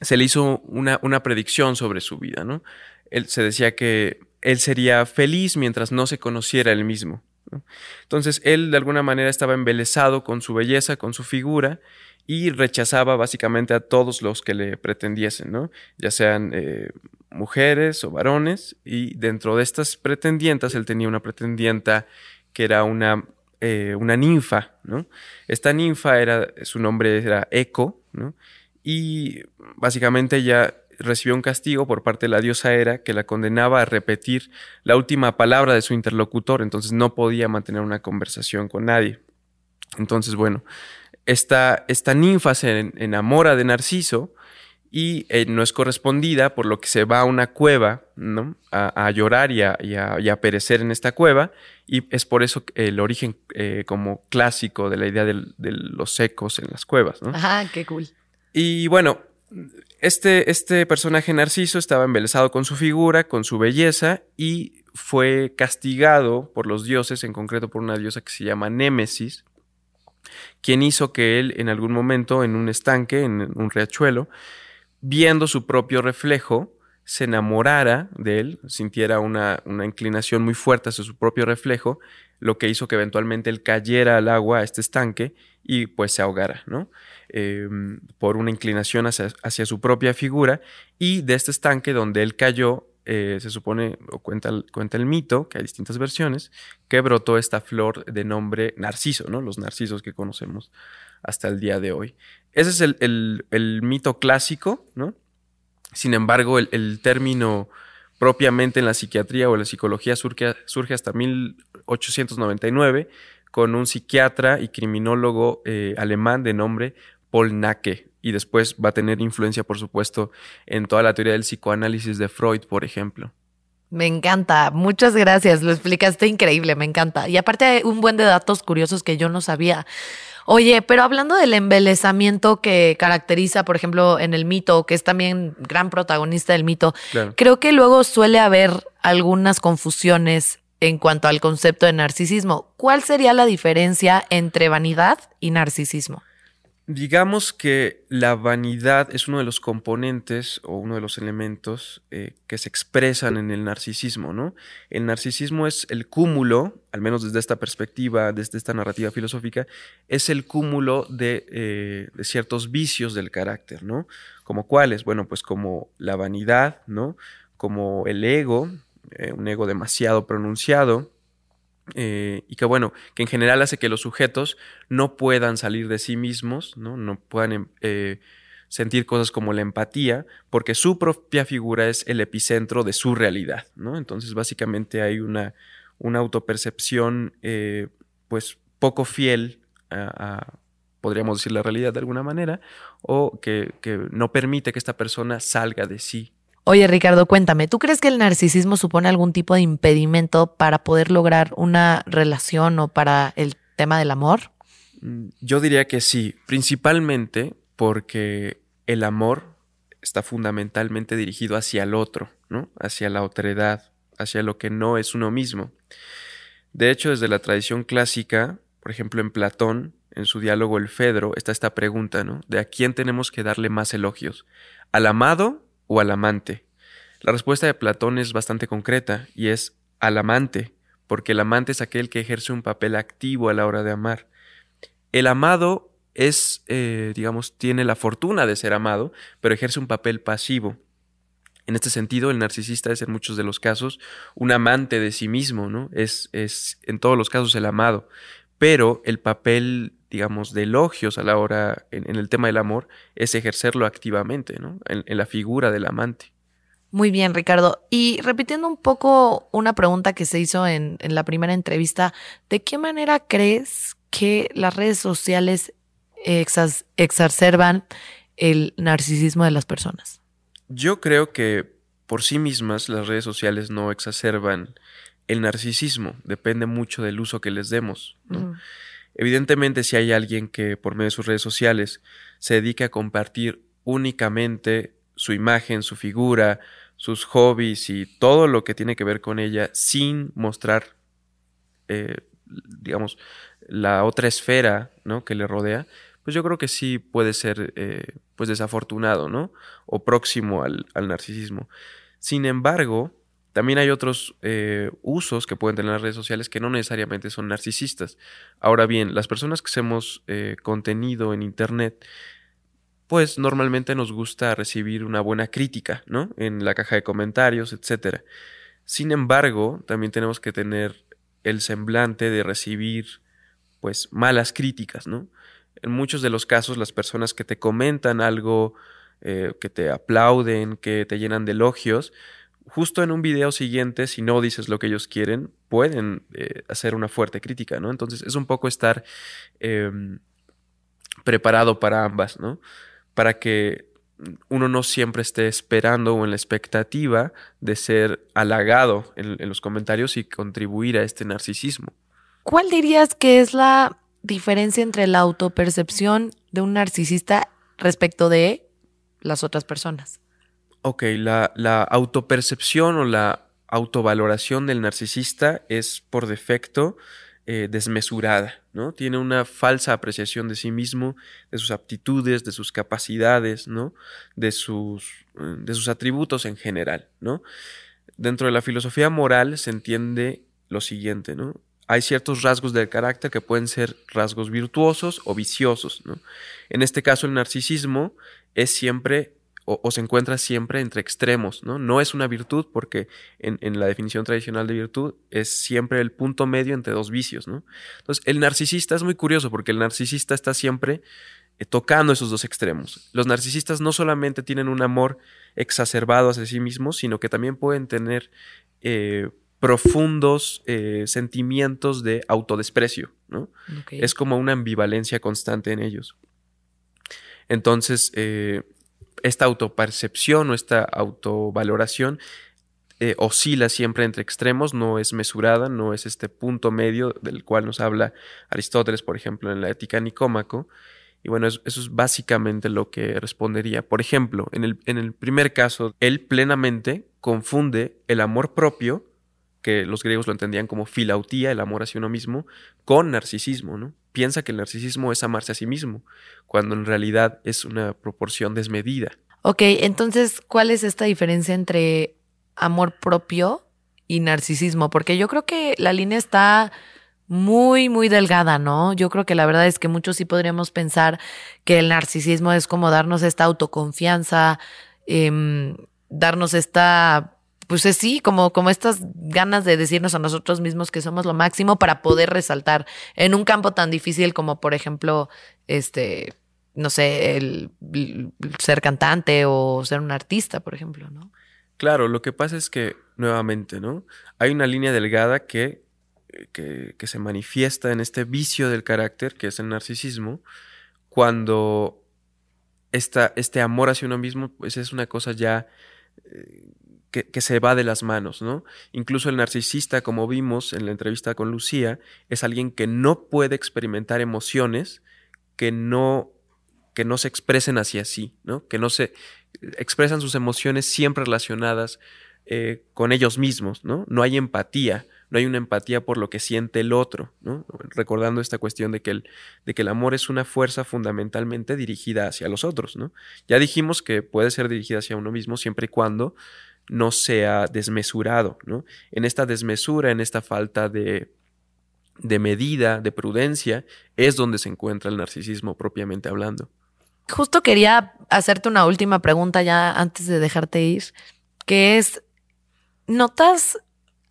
se le hizo una, una predicción sobre su vida, ¿no? Él se decía que él sería feliz mientras no se conociera él mismo. Entonces él de alguna manera estaba embelesado con su belleza, con su figura, y rechazaba básicamente a todos los que le pretendiesen, ¿no? Ya sean eh, mujeres o varones, y dentro de estas pretendientas él tenía una pretendienta que era una, eh, una ninfa, ¿no? Esta ninfa era, su nombre era Eco, Y básicamente ella recibió un castigo por parte de la diosa Hera que la condenaba a repetir la última palabra de su interlocutor, entonces no podía mantener una conversación con nadie. Entonces, bueno, esta, esta ninfa se en- enamora de Narciso y eh, no es correspondida, por lo que se va a una cueva, ¿no? A, a llorar y a, y a- y a perecer en esta cueva, y es por eso el origen eh, como clásico de la idea de los ecos en las cuevas, ¿no? Ajá, qué cool. Y bueno, este, este personaje Narciso estaba embelesado con su figura, con su belleza, y fue castigado por los dioses, en concreto por una diosa que se llama Némesis, quien hizo que él en algún momento, en un estanque, en un riachuelo, viendo su propio reflejo, se enamorara de él, sintiera una, una, inclinación muy fuerte hacia su propio reflejo, lo que hizo que eventualmente él cayera al agua, a este estanque, y pues se ahogara, ¿no? Em, por una inclinación hacia, hacia, su propia figura, y de este estanque donde él cayó, eh, se supone, o cuenta, cuenta el mito, que hay distintas versiones, que brotó esta flor de nombre narciso, ¿no? Los narcisos que conocemos hasta el día de hoy. Ese es el, el, mito clásico, ¿no? Sin embargo, el, término propiamente en la psiquiatría o la psicología surge, surge hasta 1899 con un psiquiatra y criminólogo eh, alemán de nombre Paul Nacke. Y después va a tener influencia, por supuesto, en toda la teoría del psicoanálisis de Freud, por ejemplo. Me encanta, muchas gracias, lo explicaste increíble, me encanta. Y aparte un buen de datos curiosos que yo no sabía. Oye, pero hablando del embelezamiento que caracteriza, por ejemplo, en el mito, que es también gran protagonista del mito, creo que luego suele haber algunas confusiones en cuanto al concepto de narcisismo. ¿Cuál sería la diferencia entre vanidad y narcisismo? Digamos que la vanidad es uno de los componentes o uno de los elementos eh, que se expresan en el narcisismo, ¿no? El narcisismo es el cúmulo, al menos desde esta perspectiva, desde esta narrativa filosófica, es el cúmulo de, eh, ciertos vicios del carácter, ¿no? Como cuáles, bueno, pues como la vanidad, ¿no? Como el ego, eh, un ego demasiado pronunciado, eh, y que bueno, que en general hace que los sujetos no puedan salir de sí mismos, no, no puedan em, eh, sentir cosas como la empatía, porque su propia figura es el epicentro de su realidad, ¿no? Entonces básicamente hay una, una autopercepción eh, pues poco fiel a, podríamos decir, la realidad de alguna manera, o que, que no permite que esta persona salga de sí Oye, Ricardo, cuéntame, ¿tú crees que el narcisismo supone algún tipo de impedimento para poder lograr una relación o para el tema del amor? Mm, yo diría que sí, principalmente porque el amor está fundamentalmente dirigido hacia el otro, ¿no? Hacia la otredad, hacia lo que no es uno mismo. De hecho, desde la tradición clásica, por ejemplo, en Platón, en su diálogo El Fedro, está esta pregunta, ¿no? De a quién tenemos que darle más elogios, al amado o al amante? La respuesta de Platón es bastante concreta y es al amante, porque el amante es aquel que ejerce un papel activo a la hora de amar. El amado es, eh, digamos, tiene la fortuna de ser amado, pero ejerce un papel pasivo. En este sentido, el narcisista es en muchos de los casos un amante de sí mismo, ¿no? Es, es en todos los casos el amado, pero el papel digamos, de elogios a la hora, en, el tema del amor, es ejercerlo activamente, ¿no? En, la figura del amante. Muy bien, Ricardo. Y repitiendo un poco una pregunta que se hizo en, en la primera entrevista, ¿de qué manera crees que las redes sociales exacerban el narcisismo de las personas? Yo creo que por sí mismas las redes sociales no exacerban el narcisismo, depende mucho del uso que les demos. ¿no? Evidentemente, si hay alguien que por medio de sus redes sociales se dedica a compartir únicamente su imagen, su figura, sus hobbies y todo lo que tiene que ver con ella sin mostrar, eh, digamos, la otra esfera ¿no? que le rodea, pues yo creo que sí puede ser eh, pues desafortunado, ¿no? O próximo al, al narcisismo. Sin embargo, también hay otros eh, usos que pueden tener las redes sociales que no necesariamente son narcisistas. Ahora bien, las personas que hacemos eh, contenido en Internet, pues normalmente nos gusta recibir una buena crítica, ¿no? En la caja de comentarios, etc. Sin embargo, también tenemos que tener el semblante de recibir, pues, malas críticas, ¿no? En muchos de los casos, las personas que te comentan algo, eh, que te aplauden, que te llenan de elogios, justo en un video siguiente, si no dices lo que ellos quieren, pueden eh, hacer una fuerte crítica, ¿no? Entonces es un poco estar em, preparado para ambas, ¿no? Para que uno no siempre esté esperando o en la expectativa de ser halagado en, en los comentarios y contribuir a este narcisismo. ¿Cuál dirías que es la diferencia entre la autopercepción de un narcisista respecto de las otras personas? Ok, la, la autopercepción o la autovaloración del narcisista es por defecto eh, desmesurada, ¿no? Tiene una falsa apreciación de sí mismo, de sus aptitudes, de sus capacidades, ¿no? De sus, eh, de sus atributos en general, ¿no? Dentro de la filosofía moral se entiende lo siguiente, ¿no? Hay ciertos rasgos del carácter que pueden ser rasgos virtuosos o viciosos, ¿no? En este caso, el narcisismo es siempre o, se encuentra siempre entre extremos, ¿no? No es una virtud porque en, la definición tradicional de virtud es siempre el punto medio entre dos vicios, ¿no? Entonces, el narcisista es muy curioso porque el narcisista está siempre eh, tocando esos dos extremos. Los narcisistas no solamente tienen un amor exacerbado hacia sí mismos, sino que también pueden tener eh, profundos eh, sentimientos de autodesprecio, ¿no? Es como una ambivalencia constante en ellos. Entonces, esta autopercepción o esta autovaloración eh, oscila siempre entre extremos, no es mesurada, no es este punto medio del cual nos habla Aristóteles, por ejemplo, en la Ética Nicómaco. Y bueno, eso, es básicamente lo que respondería. Por ejemplo, en el, en el primer caso, él plenamente confunde el amor propio, que los griegos lo entendían como filautía, el amor hacia uno mismo, con narcisismo, ¿no? Piensa que el narcisismo es amarse a sí mismo, cuando en realidad es una proporción desmedida. Ok, entonces, ¿cuál es esta diferencia entre amor propio y narcisismo? Porque yo creo que la línea está muy, muy delgada, ¿no? Yo creo que la verdad es que muchos sí podríamos pensar que el narcisismo es como darnos esta autoconfianza, em, darnos esta pues sí, como, como estas ganas de decirnos a nosotros mismos que somos lo máximo para poder resaltar en un campo tan difícil como, por ejemplo, este, no sé, el, ser cantante o ser un artista, por ejemplo, ¿no? Claro, lo que pasa es que, nuevamente, ¿no? Hay una línea delgada que, que, que se manifiesta en este vicio del carácter, que es el narcisismo, cuando esta, este amor hacia uno mismo, pues es una cosa ya eh, que, se va de las manos, ¿no? Incluso el narcisista, como vimos en la entrevista con Lucía, es alguien que no puede experimentar emociones que no, que no se expresen hacia sí, ¿no? Que no se expresan sus emociones siempre relacionadas eh, con ellos mismos, ¿no? No hay empatía, no hay una empatía por lo que siente el otro, ¿no? Recordando esta cuestión de que, el, de que el amor es una fuerza fundamentalmente dirigida hacia los otros, ¿no? Ya dijimos que puede ser dirigida hacia uno mismo siempre y cuando no sea desmesurado, ¿no? En esta desmesura, en esta falta de, de medida, de prudencia, es donde se encuentra el narcisismo propiamente hablando. Justo quería hacerte una última pregunta ya antes de dejarte ir, que es, ¿notas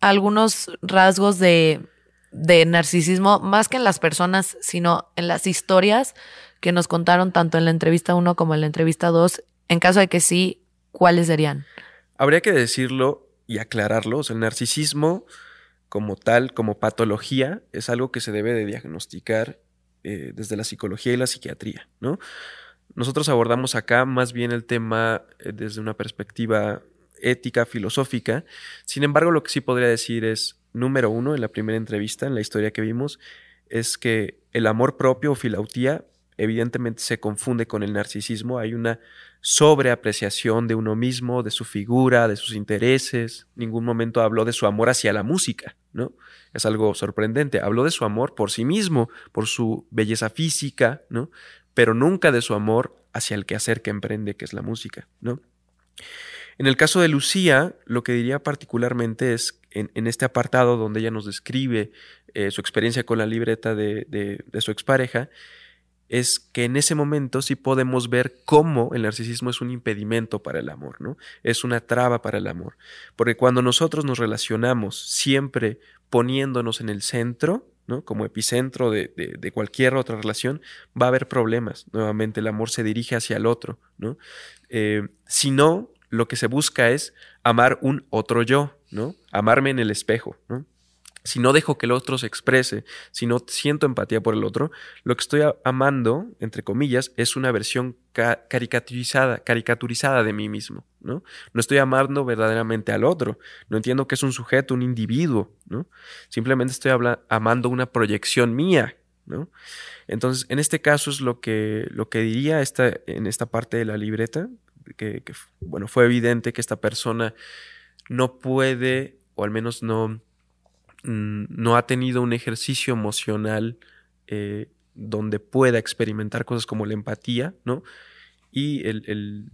algunos rasgos de, de narcisismo más que en las personas, sino en las historias que nos contaron tanto en la entrevista 1 como en la entrevista 2? En caso de que sí, ¿cuáles serían? Habría que decirlo y aclararlo. el narcisismo como tal, como patología, es algo que se debe de diagnosticar eh, desde la psicología y la psiquiatría, ¿no? Nosotros abordamos acá más bien el tema eh, desde una perspectiva ética, filosófica. Sin embargo, lo que sí podría decir es, número uno, en la primera entrevista, en la historia que vimos, es que el amor propio o filautía evidentemente se confunde con el narcisismo. Hay una sobreapreciación de uno mismo, de su figura, de sus intereses. Ningún momento habló de su amor hacia la música, ¿no? Es algo sorprendente. Habló de su amor por sí mismo, por su belleza física, ¿no? Pero nunca de su amor hacia el quehacer que emprende, que es la música, ¿no? En el caso de Lucía, lo que diría particularmente es en, este apartado donde ella nos describe eh, su experiencia con la libreta de, de su expareja, es que en ese momento sí podemos ver cómo el narcisismo es un impedimento para el amor, ¿no? Es una traba para el amor. Porque cuando nosotros nos relacionamos siempre poniéndonos en el centro, ¿no? Como epicentro de, cualquier otra relación, va a haber problemas. Nuevamente el amor se dirige hacia el otro, ¿no? Eh, si no, lo que se busca es amar un otro yo, ¿no? Amarme en el espejo, ¿no? Si no dejo que el otro se exprese, si no siento empatía por el otro, lo que estoy amando, entre comillas, es una versión caricaturizada, caricaturizada de mí mismo, ¿no? No estoy amando verdaderamente al otro, no entiendo que es un sujeto, un individuo, ¿no? Simplemente estoy amando una proyección mía, ¿no? Entonces, en este caso es lo que, lo que diría esta, en esta parte de la libreta, que, que, bueno, fue evidente que esta persona no puede, o al menos no no ha tenido un ejercicio emocional eh, donde pueda experimentar cosas como la empatía, ¿no? Y el,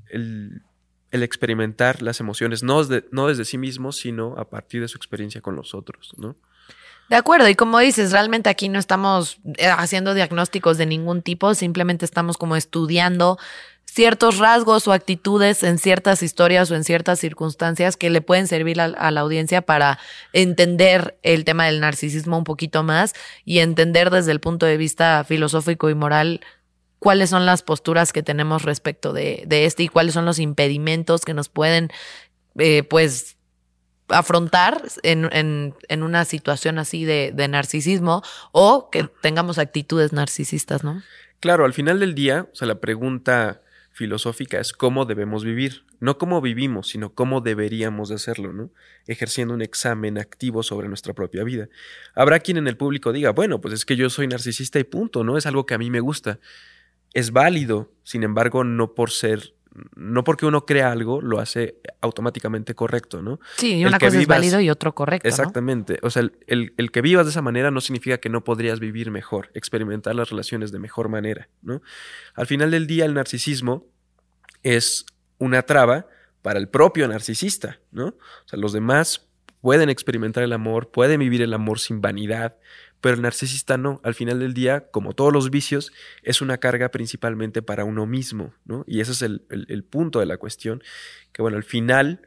experimentar las emociones, no, no desde sí mismo, sino a partir de su experiencia con los otros, ¿no? De acuerdo, y como dices, realmente aquí no estamos eh, haciendo diagnósticos de ningún tipo, simplemente estamos como estudiando ciertos rasgos o actitudes en ciertas historias o en ciertas circunstancias que le pueden servir a, la audiencia para entender el tema del narcisismo un poquito más y entender desde el punto de vista filosófico y moral cuáles son las posturas que tenemos respecto de, este y cuáles son los impedimentos que nos pueden, eh, pues, afrontar en, una situación así de, de, narcisismo o que tengamos actitudes narcisistas, ¿no? Claro, al final del día, o sea, la pregunta filosófica es cómo debemos vivir, no cómo vivimos, sino cómo deberíamos de hacerlo, ¿no? Ejerciendo un examen activo sobre nuestra propia vida. Habrá quien en el público diga, bueno, pues es que yo soy narcisista y punto, ¿no? Es algo que a mí me gusta. Es válido, sin embargo, no por ser no porque uno crea algo, lo hace automáticamente correcto, ¿no? Sí, y una cosa es válido y otro correcto. Exactamente. O sea, el, el, que vivas de esa manera no significa que no podrías vivir mejor, experimentar las relaciones de mejor manera, ¿no? Al final del día, el narcisismo es una traba para el propio narcisista, ¿no? O sea, los demás pueden experimentar el amor, pueden vivir el amor sin vanidad, pero el narcisista no. Al final del día, como todos los vicios, es una carga principalmente para uno mismo, ¿no? Y ese es el, punto de la cuestión, que bueno, al final,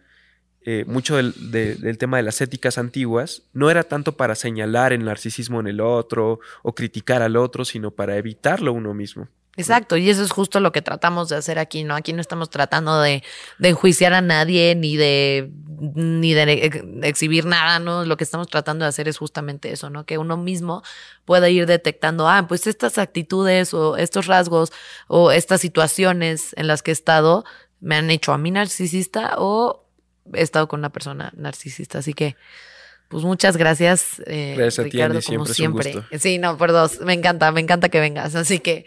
eh, mucho del, del, tema de las éticas antiguas no era tanto para señalar el narcisismo en el otro o criticar al otro, sino para evitarlo uno mismo. Exacto, y eso es justo lo que tratamos de hacer aquí, ¿no? Aquí no estamos tratando de, de enjuiciar a nadie ni de, ni de exhibir nada, ¿no? Lo que estamos tratando de hacer es justamente eso, ¿no? Que uno mismo pueda ir detectando, ah, pues estas actitudes o estos rasgos o estas situaciones en las que he estado me han hecho a mí narcisista o he estado con una persona narcisista. Así que, pues muchas gracias, eh, Ricardo, como siempre. Sí, no, por dos. Me encanta, me encanta que vengas. Así que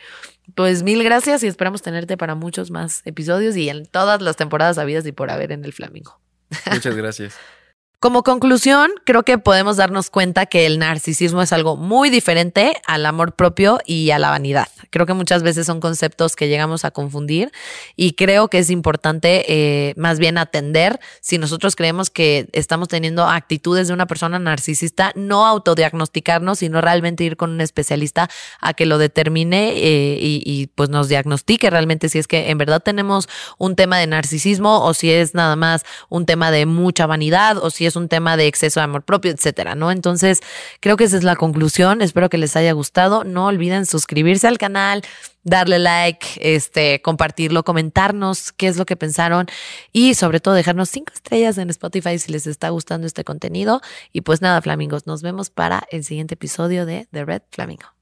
pues mil gracias y esperamos tenerte para muchos más episodios y en todas las temporadas habidas y por haber en el Flamingo. Muchas gracias. Como conclusión, creo que podemos darnos cuenta que el narcisismo es algo muy diferente al amor propio y a la vanidad. Creo que muchas veces son conceptos que llegamos a confundir y creo que es importante eh, más bien atender si nosotros creemos que estamos teniendo actitudes de una persona narcisista, no autodiagnosticarnos, sino realmente ir con un especialista a que lo determine eh, y, y pues nos diagnostique realmente si es que en verdad tenemos un tema de narcisismo o si es nada más un tema de mucha vanidad o es un tema de exceso de amor propio, etcétera, ¿no? Entonces, creo que esa es la conclusión. Espero que les haya gustado. No olviden suscribirse al canal, darle like, este, compartirlo, comentarnos qué es lo que pensaron y sobre todo dejarnos cinco estrellas en Spotify si les está gustando este contenido. Y pues nada, flamingos, nos vemos para el siguiente episodio de The Red Flamingo.